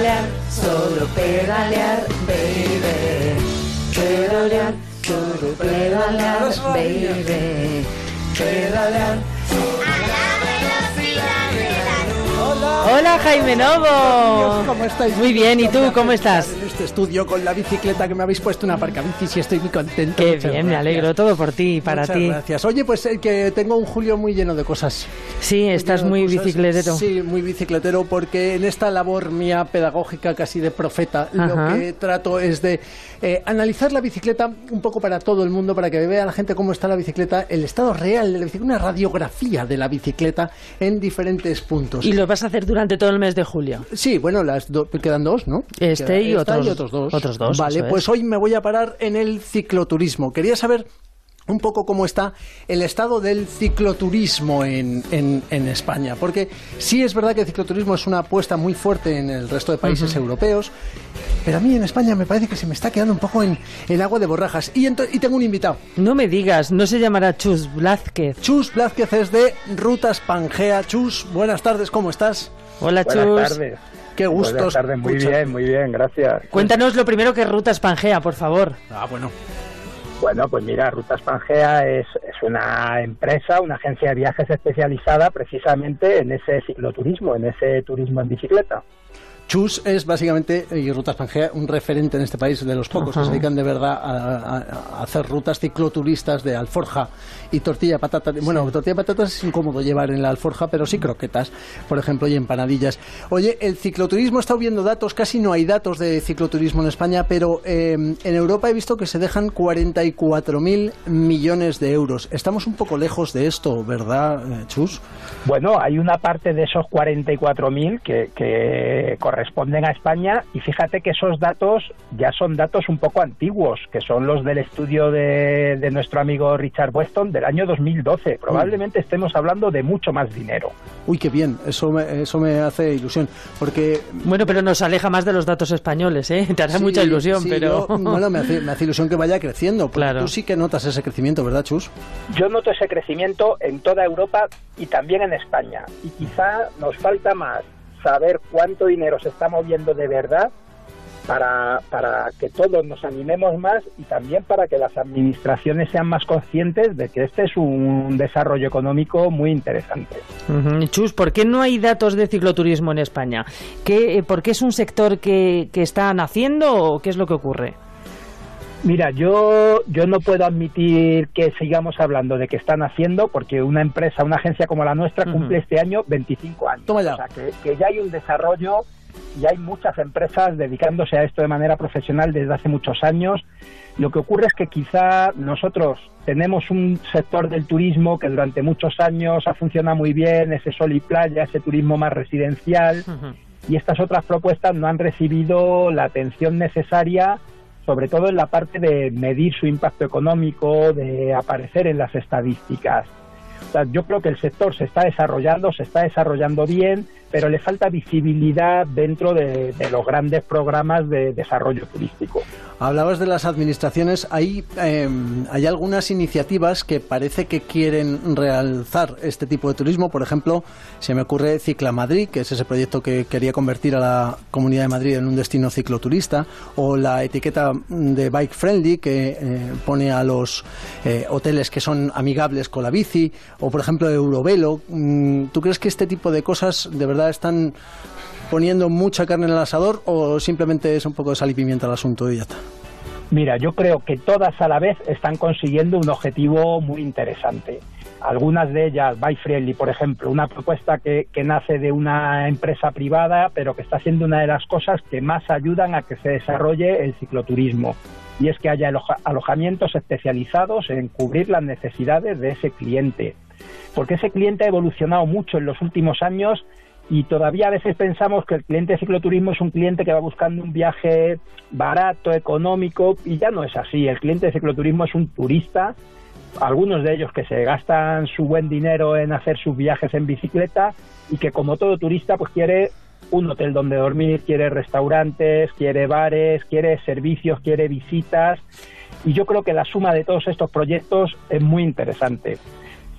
pedalear, solo pedalear, baby. Pedalear, solo pedalear, baby. Pedalear. Hola Jaime Novo. ¿Cómo estáis? Muy bien, ¿y tú cómo estás? En este estudio con la bicicleta que me habéis puesto una bicis y estoy muy contento. Qué Muchas bien, me gracias. alegro todo por ti y para Muchas ti. gracias. Oye, pues eh, que tengo un julio muy lleno de cosas. Sí, estás Lleno de muy cosas. bicicletero. Sí, muy bicicletero porque en esta labor mía pedagógica casi de profeta Ajá. lo que trato es de eh, analizar la bicicleta un poco para todo el mundo, para que vea la gente cómo está la bicicleta, el estado real de la bicicleta, una radiografía de la bicicleta en diferentes puntos. Y lo vas a hacer durante todo el mes de julio. Sí, bueno, las do- quedan dos, ¿no? Este Queda y otros- dos. otros dos, Vale, es. pues hoy me voy a parar en el cicloturismo. Quería saber un poco cómo está el estado del cicloturismo en, en- en España. Porque sí es verdad que el cicloturismo es una apuesta muy fuerte en el resto de países europeos, pero a mí en España me parece que se me está quedando un poco en el agua de borrajas. Y, y tengo un invitado. No me digas, no se llamará Chus Blázquez. Chus Blázquez es de Rutas Pangea. Chus, buenas tardes, ¿cómo estás? Hola Buenas Chus. tardes. Qué gustos. Buenas tardes, muy bien, muy bien, gracias. Cuéntanos lo primero que es Rutas Pangea, por favor. Ah, bueno. Bueno, pues mira, Rutas Pangea es, es una empresa, una agencia de viajes especializada precisamente en ese cicloturismo, en ese turismo en bicicleta. Chus es básicamente, y Rutas Pangea, un referente en este país de los pocos que se dedican de verdad a, a- a hacer rutas cicloturistas de alforja y tortilla de patatas. Bueno, tortilla de patatas es incómodo llevar en la alforja, pero sí croquetas, por ejemplo, y empanadillas. Oye, el cicloturismo, he estado viendo datos, casi no hay datos de cicloturismo en España, pero eh, en Europa he visto que se dejan 44.000 millones de euros. Estamos un poco lejos de esto, ¿verdad, eh, Chus? Bueno, hay una parte de esos 44.000 que, que corresponden a España y fíjate que esos datos ya son datos un poco antiguos, que son los del estudio de, de nuestro amigo Richard Weston del año 2012. Probablemente estemos hablando de mucho más dinero. Uy, qué bien, eso me, eso me hace ilusión, porque Bueno, pero nos aleja más de los datos españoles, ¿eh? Te hará Sí, mucha ilusión, sí, pero... yo- bueno, me hace, me hace ilusión que vaya creciendo. Porque Claro. tú sí que notas ese crecimiento, ¿verdad, Chus? Yo noto ese crecimiento en toda Europa y también en España. Y quizá nos falta más saber cuánto dinero se está moviendo de verdad para, para que todos nos animemos más y también para que las administraciones sean más conscientes de que este es un desarrollo económico muy interesante. Chus, ¿por qué no hay datos de cicloturismo en España? ¿Qué, eh, ¿Por qué es un sector que, que está naciendo o qué es lo que ocurre? Mira, yo, yo no puedo admitir que sigamos hablando de que están haciendo, porque una empresa, una agencia como la nuestra cumple este año 25 años. Toma ya. O sea, que, que ya hay un desarrollo y hay muchas empresas dedicándose a esto de manera profesional desde hace muchos años. Lo que ocurre es que quizá nosotros tenemos un sector del turismo que durante muchos años ha funcionado muy bien, ese sol y playa, ese turismo más residencial, y estas otras propuestas no han recibido la atención necesaria, sobre todo en la parte de medir su impacto económico, de aparecer en las estadísticas. Yo creo que el sector se está desarrollando, se está desarrollando bien, pero le falta visibilidad dentro de, los grandes programas de desarrollo turístico. Hablabas de las administraciones. Hay, eh, hay algunas iniciativas que parece que quieren realzar este tipo de turismo. Por ejemplo, se me ocurre Cicla Madrid, que es ese proyecto que quería convertir a la Comunidad de Madrid en un destino cicloturista. O la etiqueta de Bike Friendly, que eh, pone a los eh, hoteles que son amigables con la bici. O, por ejemplo, Eurovelo. Mm, ¿Tú crees que este tipo de cosas de verdad están poniendo mucha carne en el asador o simplemente es un poco de sal y pimienta el asunto y ya está? Mira, yo creo que todas a la vez están consiguiendo un objetivo muy interesante. Algunas de ellas, By Friendly, por ejemplo, una propuesta que, nace de una empresa privada, pero que está siendo una de las cosas que más ayudan a que se desarrolle el cicloturismo. Y es que haya aloja- alojamientos especializados en cubrir las necesidades de ese cliente. Porque ese cliente ha evolucionado mucho en los últimos años y todavía a veces pensamos que el cliente de cicloturismo es un cliente que va buscando un viaje barato, económico, y ya no es así. El cliente de cicloturismo es un turista, algunos de ellos que se gastan su buen dinero en hacer sus viajes en bicicleta y que como todo turista pues quiere un hotel donde dormir, quiere restaurantes, quiere bares, quiere servicios, quiere visitas. Y yo creo que la suma de todos estos proyectos es muy interesante.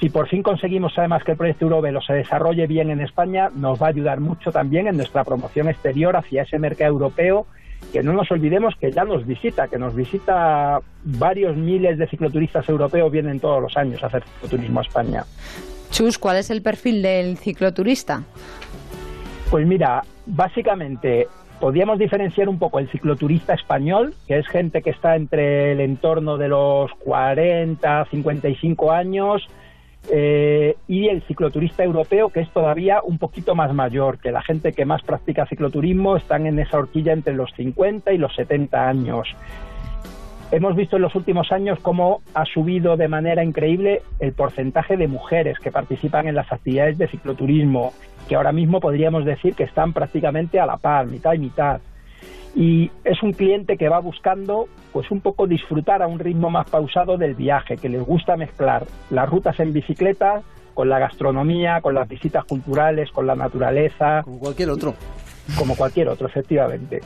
Si por fin conseguimos además que el proyecto Eurovelo se desarrolle bien en España, nos va a ayudar mucho también en nuestra promoción exterior hacia ese mercado europeo que no nos olvidemos que ya nos visita, que nos visita varios miles de cicloturistas europeos, vienen todos los años a hacer cicloturismo a España. Chus, ¿cuál es el perfil del cicloturista? Pues mira, básicamente podríamos diferenciar un poco el cicloturista español, que es gente que está entre el entorno de los 40, 55 años, eh, y el cicloturista europeo, que es todavía un poquito más mayor, que la gente que más practica cicloturismo están en esa horquilla entre los 50 y los 70 años. Hemos visto en los últimos años cómo ha subido de manera increíble el porcentaje de mujeres que participan en las actividades de cicloturismo, que ahora mismo podríamos decir que están prácticamente a la par, mitad y mitad y es un cliente que va buscando pues un poco disfrutar a un ritmo más pausado del viaje, que les gusta mezclar las rutas en bicicleta con la gastronomía, con las visitas culturales, con la naturaleza. Como cualquier otro. Como cualquier otro, efectivamente.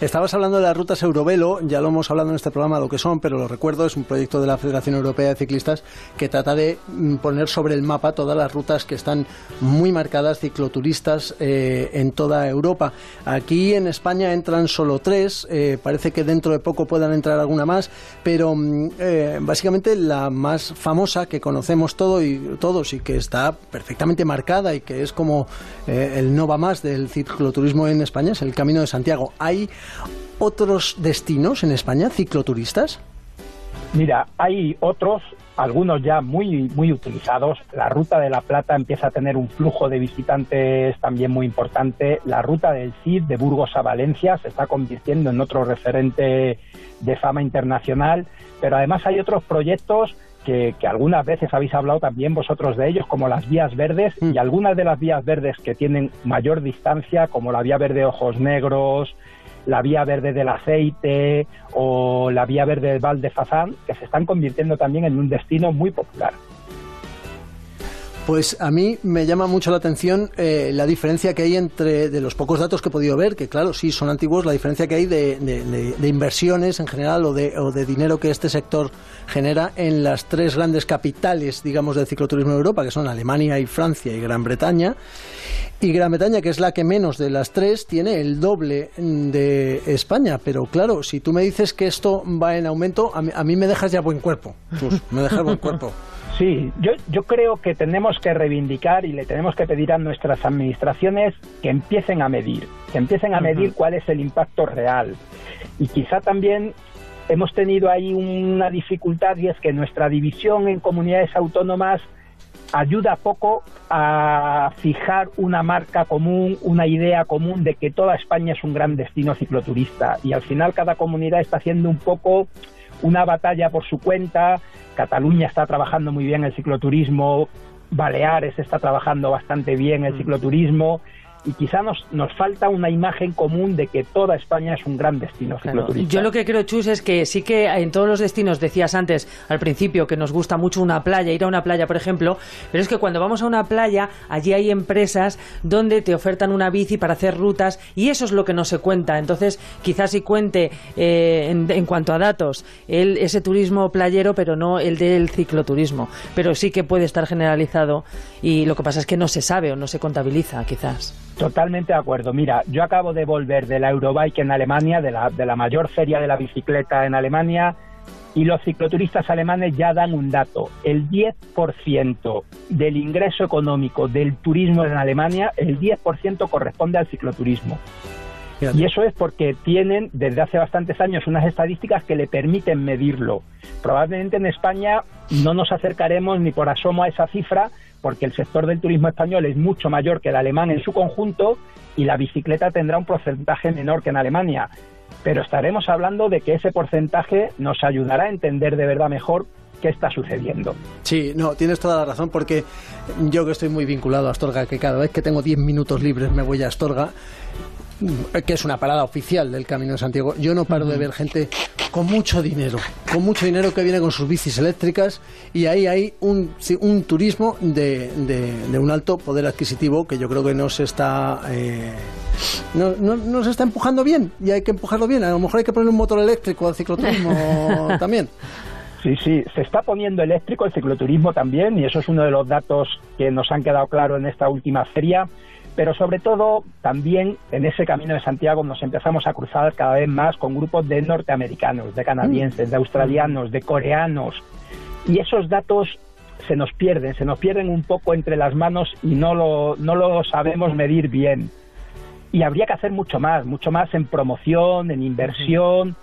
Estabas hablando de las rutas Eurovelo, ya lo hemos hablado en este programa lo que son, pero lo recuerdo, es un proyecto de la Federación Europea de Ciclistas que trata de mm, poner sobre el mapa todas las rutas que están muy marcadas cicloturistas eh, en toda Europa. Aquí en España entran solo tres, eh, parece que dentro de poco puedan entrar alguna más, pero mm, eh, básicamente la más famosa que conocemos todo y, todos y que está perfectamente marcada y que es como el no va más del cicloturismo en España es el Camino de Santiago. Hay otros destinos en España, cicloturistas? Mira, hay otros, algunos ya muy, muy utilizados. La Ruta de la Plata empieza a tener un flujo de visitantes también muy importante. La Ruta del Cid de Burgos a Valencia se está convirtiendo en otro referente de fama internacional. Pero además hay otros proyectos que, algunas veces habéis hablado también vosotros de ellos, como las vías verdes, mm. y algunas de las vías verdes que tienen mayor distancia, como la vía verde Ojos Negros, la vía verde del aceite o la vía verde del Val de Fazán, que se están convirtiendo también en un destino muy popular. Pues a mí me llama mucho la atención eh, la diferencia que hay entre, de los pocos datos que he podido ver, que claro, sí son antiguos, la diferencia que hay de, inversiones en general o o de dinero que este sector genera en las tres grandes capitales, digamos, del cicloturismo de Europa, que son Alemania y Francia y Gran Bretaña. Y Gran Bretaña, que es la que menos de las tres, tiene el doble de España. Pero claro, si tú me dices que esto va en aumento, a mí, me dejas ya buen cuerpo. me dejas buen cuerpo. Sí, yo, yo creo que tenemos que reivindicar y le tenemos que pedir a nuestras administraciones que empiecen a medir, que empiecen a medir cuál es el impacto real. Y quizá también hemos tenido ahí una dificultad y es que nuestra división en comunidades autónomas ayuda poco a fijar una marca común, una idea común de que toda España es un gran destino cicloturista. Y al final cada comunidad está haciendo un poco una batalla por su cuenta. Cataluña está trabajando muy bien el cicloturismo, Baleares está trabajando bastante bien el mm. Y quizá nos, nos falta una imagen común de que toda España es un gran destino cicloturista. Yo lo que creo, Chus, es que sí que en todos los destinos, decías antes, al principio, que nos gusta mucho una playa, ir a una playa, por ejemplo, pero es que cuando vamos a una playa, allí hay empresas donde te ofertan una bici para hacer rutas y eso es lo que no se cuenta. Entonces, quizás sí cuente eh, en, cuanto a datos el, ese turismo playero, pero no el del cicloturismo. Pero sí que puede estar generalizado y lo que pasa es que no se sabe o no se contabiliza, quizás. Totalmente de acuerdo. Mira, yo acabo de volver de la Eurobike en Alemania, de la, de la mayor feria de la bicicleta en Alemania, y los cicloturistas alemanes ya dan un dato. El 10% del ingreso económico del turismo en Alemania, el 10% corresponde al cicloturismo. Y eso es porque tienen desde hace bastantes años unas estadísticas que le permiten medirlo. Probablemente en España no nos acercaremos ni por asomo a esa cifra, porque el sector del turismo español es mucho mayor que el alemán en su conjunto y la bicicleta tendrá un porcentaje menor que en Alemania. Pero estaremos hablando de que ese porcentaje nos ayudará a entender de verdad mejor qué está sucediendo. Sí, no, tienes toda la razón porque yo que estoy muy vinculado a Astorga, que cada vez que tengo 10 minutos libres me voy a Astorga, que es una parada oficial del Camino de Santiago, yo no paro de ver gente con mucho dinero, con mucho dinero que viene con sus bicis eléctricas y ahí hay un, un turismo de, de, un alto poder adquisitivo que yo creo que no se está eh, no, no, se está empujando bien y hay que empujarlo bien. A lo mejor hay que poner un motor eléctrico al cicloturismo también. Sí, sí, se está poniendo eléctrico el cicloturismo también y eso es uno de los datos que nos han quedado claros en esta última feria, pero sobre todo también en ese camino de Santiago nos empezamos a cruzar cada vez más con grupos de norteamericanos, de canadienses, de australianos, de coreanos y esos datos se nos pierden, se nos pierden un poco entre las manos y no lo, no lo sabemos medir bien. Y habría que hacer mucho más, mucho más en promoción, en inversión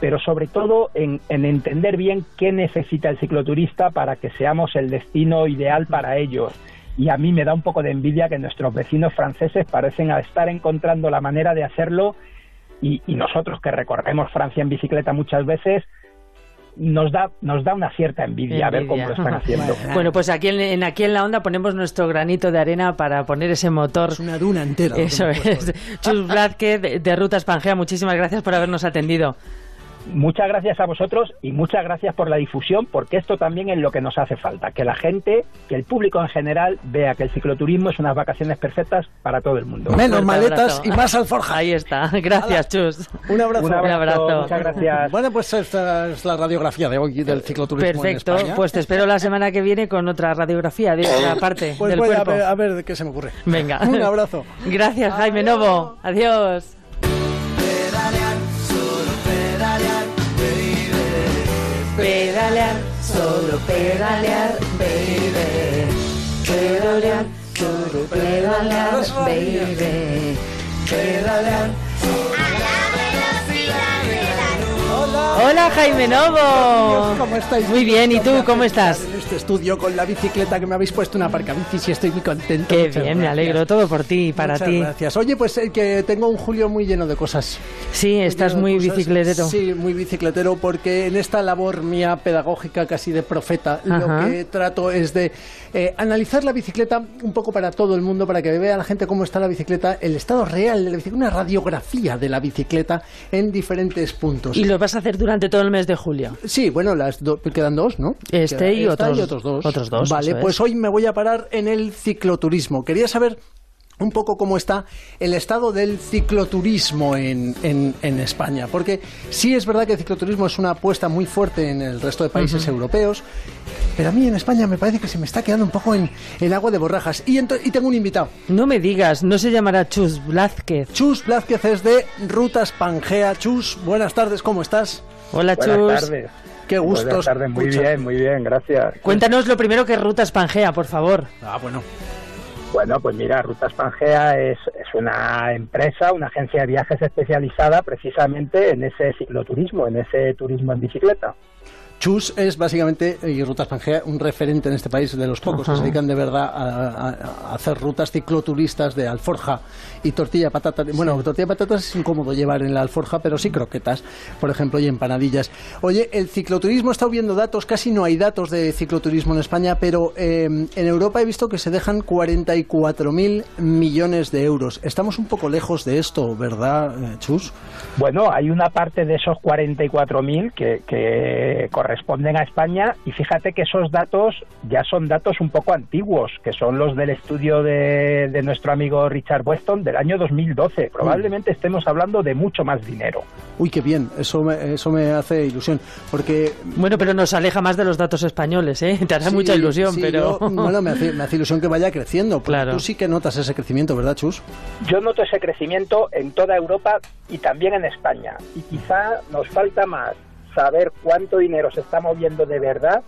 pero sobre todo en, entender bien qué necesita el cicloturista para que seamos el destino ideal para ellos. Y a mí me da un poco de envidia que nuestros vecinos franceses parecen estar encontrando la manera de hacerlo y, nosotros que recorremos Francia en bicicleta muchas veces, nos da nos da una cierta envidia, a ver cómo lo están haciendo. Bueno, pues aquí en, aquí en la onda ponemos nuestro granito de arena para poner ese motor. Es una duna entera. Eso es. Chus Bladke de, de Rutas Pangea, muchísimas gracias por habernos atendido. Muchas gracias a vosotros y muchas gracias por la difusión, porque esto también es lo que nos hace falta, que la gente, que el público en general vea que el cicloturismo es unas vacaciones perfectas para todo el mundo. Menos maletas y más alforja. Ahí está. Gracias, Chus. Un abrazo. Un abrazo. Muchas gracias. Bueno, pues esta es la radiografía de hoy del cicloturismo Perfecto. En pues te espero la semana que viene con otra radiografía de otra parte pues del voy cuerpo. A ver, a ver qué se me ocurre. Venga. Un abrazo. Gracias, Jaime Novo. Adiós. Pedalear, solo pedalear, baby. Pedalear, solo pedalear, baby. Pedalear. Hola Jaime Novo. ¿Cómo estáis? Muy bien, ¿y tú cómo estás? En este estudio con la bicicleta que me habéis puesto una bicis y estoy muy contento. Qué bien, me alegro todo por ti y para Muchas ti. Gracias. Oye, pues eh, que tengo un julio muy lleno de cosas. Sí, estás muy bicicletero. Sí, muy bicicletero porque en esta labor mía pedagógica casi de profeta Ajá. lo que trato es de eh, analizar la bicicleta un poco para todo el mundo, para que vea la gente cómo está la bicicleta, el estado real de la bicicleta, una radiografía de la bicicleta en diferentes puntos. Y lo vas a hacer durante todo el mes de julio. Sí, bueno, las do- quedan dos, ¿no? Este Queda y otros- dos. otros dos, Vale, es. pues hoy me voy a parar en el cicloturismo. Quería saber un poco cómo está el estado del cicloturismo en, en, en España. Porque sí es verdad que el cicloturismo es una apuesta muy fuerte en el resto de países europeos, pero a mí en España me parece que se me está quedando un poco en, en agua de borrajas. Y, y tengo un invitado. No me digas, no se llamará Chus Blázquez. Chus Blázquez es de Rutas Pangea. Chus, buenas tardes, ¿cómo estás? Hola Chus. Buenas tardes. Qué gusto. Buenas tardes, muy bien, muy bien, gracias. Cuéntanos lo primero que es Rutas Pangea, por favor. Ah, bueno. Bueno, pues mira, Rutas Pangea es, es una empresa, una agencia de viajes especializada precisamente en ese cicloturismo, en ese turismo en bicicleta. Chus es básicamente, y Rutas Pangea, un referente en este país de los pocos que Ajá. se dedican de verdad a, a- a hacer rutas cicloturistas de alforja y tortilla de patatas. Bueno, tortilla de patatas es incómodo llevar en la alforja, pero sí croquetas, por ejemplo, y empanadillas. Oye, el cicloturismo, he estado viendo datos, casi no hay datos de cicloturismo en España, pero eh, en Europa he visto que se dejan 44.000 millones de euros. Estamos un poco lejos de esto, ¿verdad, eh, Chus? Bueno, hay una parte de esos 44.000 que, que corresponden a España y fíjate que esos datos ya son datos un poco antiguos, que son los del estudio de, de nuestro amigo Richard Weston del año 2012. Probablemente estemos hablando de mucho más dinero. Uy, qué bien, eso me, eso me hace ilusión, porque Bueno, pero nos aleja más de los datos españoles, ¿eh? Te hará Sí, mucha ilusión, sí, pero... yo- bueno, me hace, me hace ilusión que vaya creciendo. Porque Claro. tú sí que notas ese crecimiento, ¿verdad, Chus? Yo noto ese crecimiento en toda Europa y también en España. Y quizá nos falta más saber cuánto dinero se está moviendo de verdad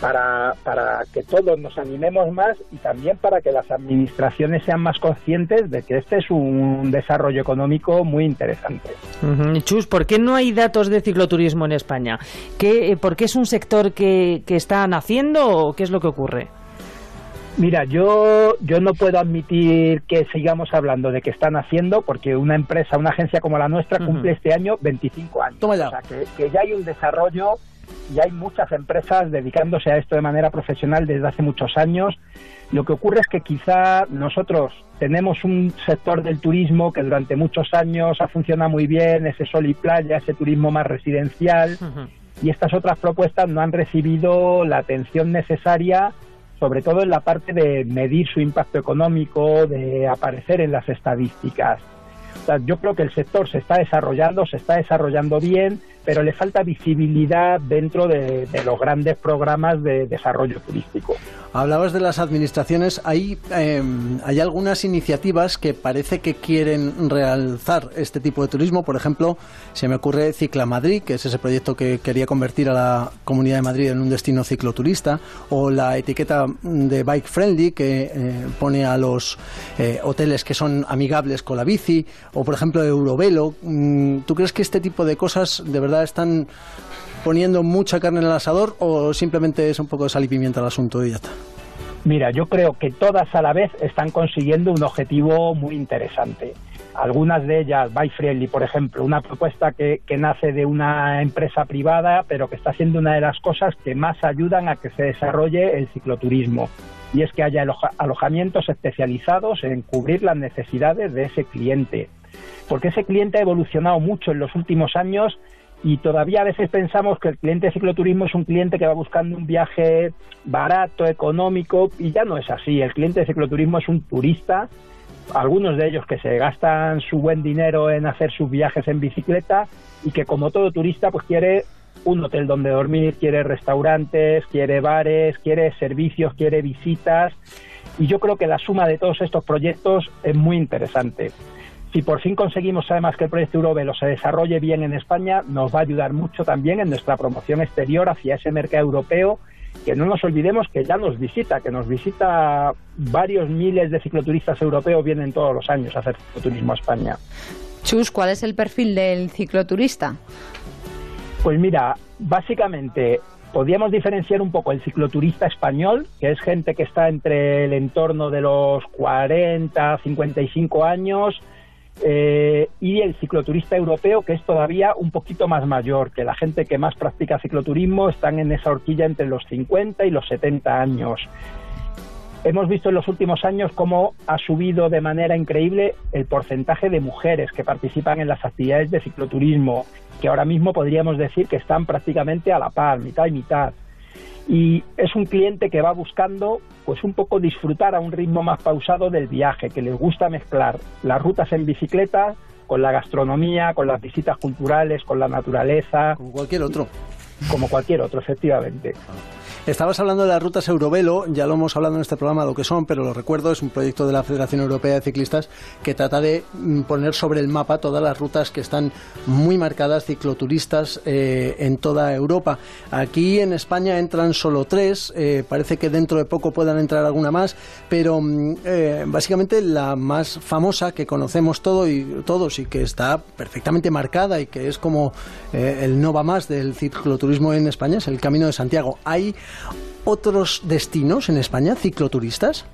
para, para que todos nos animemos más y también para que las administraciones sean más conscientes de que este es un desarrollo económico muy interesante. Chus, ¿por qué no hay datos de cicloturismo en España? ¿Qué, eh, ¿Por qué es un sector que, que está naciendo o qué es lo que ocurre? Mira, yo, yo no puedo admitir que sigamos hablando de que están haciendo, porque una empresa, una agencia como la nuestra, cumple este año 25 años. Toma ya. O sea, que, que ya hay un desarrollo y hay muchas empresas dedicándose a esto de manera profesional desde hace muchos años. Lo que ocurre es que quizá nosotros tenemos un sector del turismo que durante muchos años ha funcionado muy bien, ese sol y playa, ese turismo más residencial, y estas otras propuestas no han recibido la atención necesaria, sobre todo en la parte de medir su impacto económico, de aparecer en las estadísticas. Yo creo que el sector se está desarrollando, se está desarrollando bien, pero le falta visibilidad dentro de, los grandes programas de desarrollo turístico. Hablabas de las administraciones, hay, em, hay algunas iniciativas que parece que quieren realzar este tipo de turismo, por ejemplo, se me ocurre Cicla Madrid, que es ese proyecto que quería convertir a la Comunidad de Madrid en un destino cicloturista, o la etiqueta de Bike Friendly, que eh, pone a los eh, hoteles que son amigables con la bici, o por ejemplo Eurovelo. Mm, ¿Tú crees que este tipo de cosas de verdad están poniendo mucha carne en el asador o simplemente es un poco de sal y pimienta el asunto y ya está? Mira, yo creo que todas a la vez están consiguiendo un objetivo muy interesante. Algunas de ellas, By Friendly, por ejemplo, una propuesta que, que, nace de una empresa privada, pero que está siendo una de las cosas que más ayudan a que se desarrolle el cicloturismo. Y es que haya alojamientos especializados en cubrir las necesidades de ese cliente. Porque ese cliente ha evolucionado mucho en los últimos años y todavía a veces pensamos que el cliente de cicloturismo es un cliente que va buscando un viaje barato, económico, y ya no es así. El cliente de cicloturismo es un turista, algunos de ellos que se gastan su buen dinero en hacer sus viajes en bicicleta y que como todo turista pues quiere un hotel donde dormir, quiere restaurantes, quiere bares, quiere servicios, quiere visitas. Y yo creo que la suma de todos estos proyectos es muy interesante. Si por fin conseguimos además que el proyecto Eurovelo se desarrolle bien en España, nos va a ayudar mucho también en nuestra promoción exterior hacia ese mercado europeo, que no nos olvidemos que ya nos visita, que nos visita varios miles de cicloturistas europeos, vienen todos los años a hacer cicloturismo a España. Chus, ¿cuál es el perfil del cicloturista? Pues mira, básicamente podríamos diferenciar un poco el cicloturista español, que es gente que está entre el entorno de los 40, 55 años, eh, y el cicloturista europeo, que es todavía un poquito más mayor, que la gente que más practica cicloturismo están en esa horquilla entre los 50 y los 70 años. Hemos visto en los últimos años cómo ha subido de manera increíble el porcentaje de mujeres que participan en las actividades de cicloturismo, que ahora mismo podríamos decir que están prácticamente a la par, mitad y mitad y es un cliente que va buscando pues un poco disfrutar a un ritmo más pausado del viaje, que les gusta mezclar las rutas en bicicleta con la gastronomía, con las visitas culturales, con la naturaleza. Como cualquier otro. Como cualquier otro, efectivamente. Estabas hablando de las rutas Eurovelo, ya lo hemos hablado en este programa lo que son, pero lo recuerdo, es un proyecto de la Federación Europea de Ciclistas que trata de mm, poner sobre el mapa todas las rutas que están muy marcadas cicloturistas eh, en toda Europa. Aquí en España entran solo tres, eh, parece que dentro de poco puedan entrar alguna más, pero mm, eh, básicamente la más famosa que conocemos todo y, todos y que está perfectamente marcada y que es como el no va más del cicloturismo en España es el Camino de Santiago. Hay otros destinos en España, cicloturistas?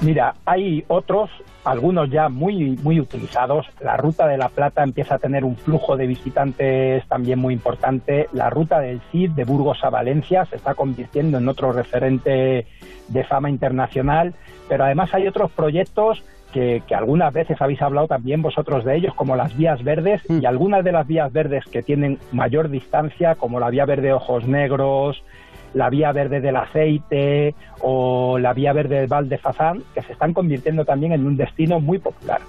Mira, hay otros, algunos ya muy, muy utilizados. La Ruta de la Plata empieza a tener un flujo de visitantes también muy importante. La Ruta del Cid de Burgos a Valencia se está convirtiendo en otro referente de fama internacional. Pero además hay otros proyectos que, que, algunas veces habéis hablado también vosotros de ellos, como las vías verdes, mm. y algunas de las vías verdes que tienen mayor distancia, como la vía verde Ojos Negros, la vía verde del aceite o la vía verde del Val de Fazán, que se están convirtiendo también en un destino muy popular.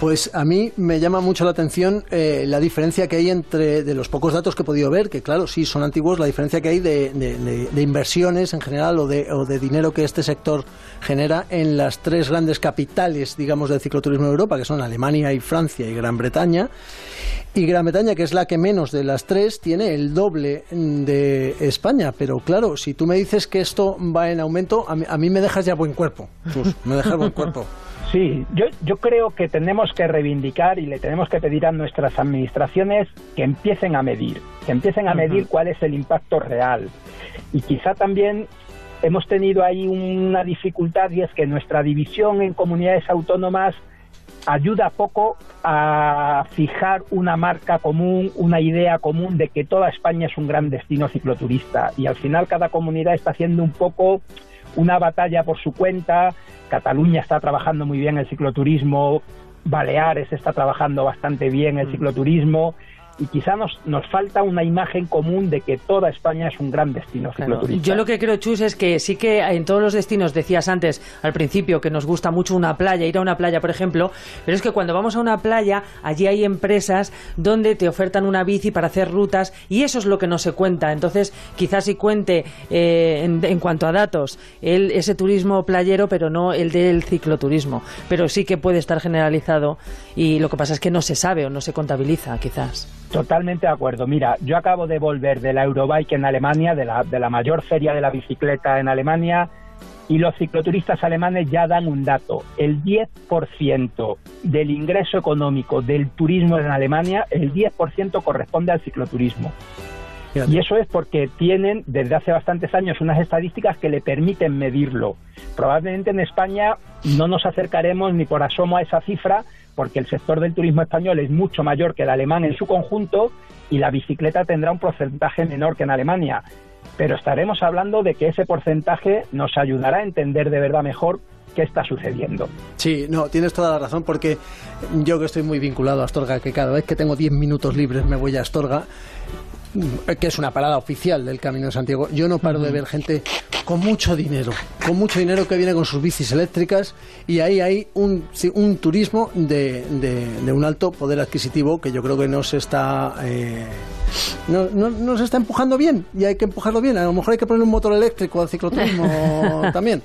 Pues a mí me llama mucho la atención eh, la diferencia que hay entre, de los pocos datos que he podido ver, que claro, sí son antiguos, la diferencia que hay de, inversiones en general o de, o de dinero que este sector genera en las tres grandes capitales, digamos, del cicloturismo de Europa, que son Alemania y Francia y Gran Bretaña. Y Gran Bretaña, que es la que menos de las tres, tiene el doble de España. Pero claro, si tú me dices que esto va en aumento, a mí, me dejas ya buen cuerpo. me dejas buen cuerpo. Sí, yo, yo creo que tenemos que reivindicar y le tenemos que pedir a nuestras administraciones que empiecen a medir, que empiecen a medir cuál es el impacto real. Y quizá también hemos tenido ahí una dificultad y es que nuestra división en comunidades autónomas ayuda poco a fijar una marca común, una idea común de que toda España es un gran destino cicloturista y al final cada comunidad está haciendo un poco una batalla por su cuenta. Cataluña está trabajando muy bien el cicloturismo, Baleares está trabajando bastante bien el mm. cicloturismo y quizá nos, nos falta una imagen común de que toda España es un gran destino cicloturístico. Yo lo que creo, Chus, es que sí que en todos los destinos, decías antes, al principio, que nos gusta mucho una playa, ir a una playa, por ejemplo, pero es que cuando vamos a una playa, allí hay empresas donde te ofertan una bici para hacer rutas y eso es lo que no se cuenta. Entonces, quizás sí cuente eh, en, cuanto a datos el, ese turismo playero, pero no el del cicloturismo. Pero sí que puede estar generalizado y lo que pasa es que no se sabe o no se contabiliza, quizás. Totalmente de acuerdo. Mira, yo acabo de volver de la Eurobike en Alemania, de la, de la mayor feria de la bicicleta en Alemania, y los cicloturistas alemanes ya dan un dato. El 10% del ingreso económico del turismo en Alemania, el 10% corresponde al cicloturismo. Y eso es porque tienen desde hace bastantes años unas estadísticas que le permiten medirlo. Probablemente en España no nos acercaremos ni por asomo a esa cifra, porque el sector del turismo español es mucho mayor que el alemán en su conjunto y la bicicleta tendrá un porcentaje menor que en Alemania. Pero estaremos hablando de que ese porcentaje nos ayudará a entender de verdad mejor qué está sucediendo. Sí, no, tienes toda la razón, porque yo que estoy muy vinculado a Astorga, que cada vez que tengo 10 minutos libres me voy a Astorga, que es una parada oficial del Camino de Santiago, yo no paro de ver gente con mucho dinero, con mucho dinero que viene con sus bicis eléctricas y ahí hay un, un turismo de, de, un alto poder adquisitivo que yo creo que no se está... Eh, no, no, se está empujando bien y hay que empujarlo bien. A lo mejor hay que poner un motor eléctrico al cicloturismo también.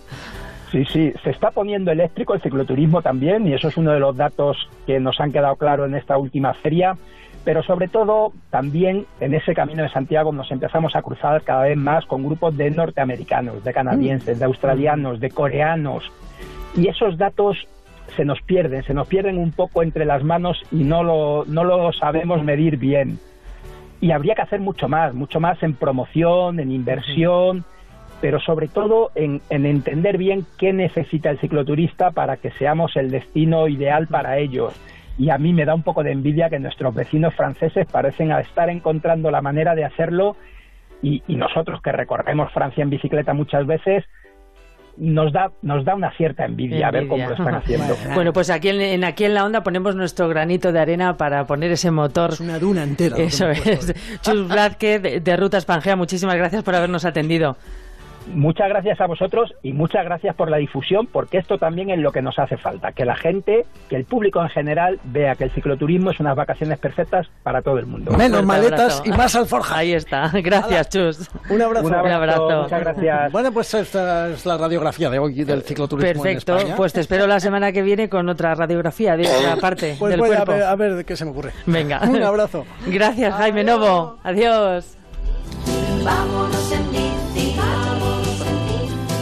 Sí, sí, se está poniendo eléctrico el cicloturismo también y eso es uno de los datos que nos han quedado claros en esta última feria pero sobre todo también en ese camino de Santiago nos empezamos a cruzar cada vez más con grupos de norteamericanos, de canadienses, de australianos, de coreanos, y esos datos se nos pierden, se nos pierden un poco entre las manos y no lo, no lo sabemos medir bien. Y habría que hacer mucho más, mucho más en promoción, en inversión, pero sobre todo en, en, entender bien qué necesita el cicloturista para que seamos el destino ideal para ellos y a mí me da un poco de envidia que nuestros vecinos franceses parecen estar encontrando la manera de hacerlo y, nosotros que recorremos Francia en bicicleta muchas veces nos da nos da una cierta envidia, a ver cómo lo están haciendo. Bueno, pues aquí en, aquí en la onda ponemos nuestro granito de arena para poner ese motor. Es una duna entera. Eso es. Chus Bladke de, de Rutas Pangea, muchísimas gracias por habernos atendido. Muchas gracias a vosotros y muchas gracias por la difusión, porque esto también es lo que nos hace falta, que la gente, que el público en general vea que el cicloturismo es unas vacaciones perfectas para todo el mundo. Menos maletas y más alforja. Ahí está. Gracias, Chus. Un abrazo. Un abrazo. Muchas gracias. Bueno, pues esta es la radiografía de hoy del cicloturismo. Perfecto. Pues te espero la semana que viene con otra radiografía de otra parte pues del voy cuerpo. A ver, a ver qué se me ocurre. Venga. Un abrazo. Gracias, Jaime Novo. Adiós. Vámonos en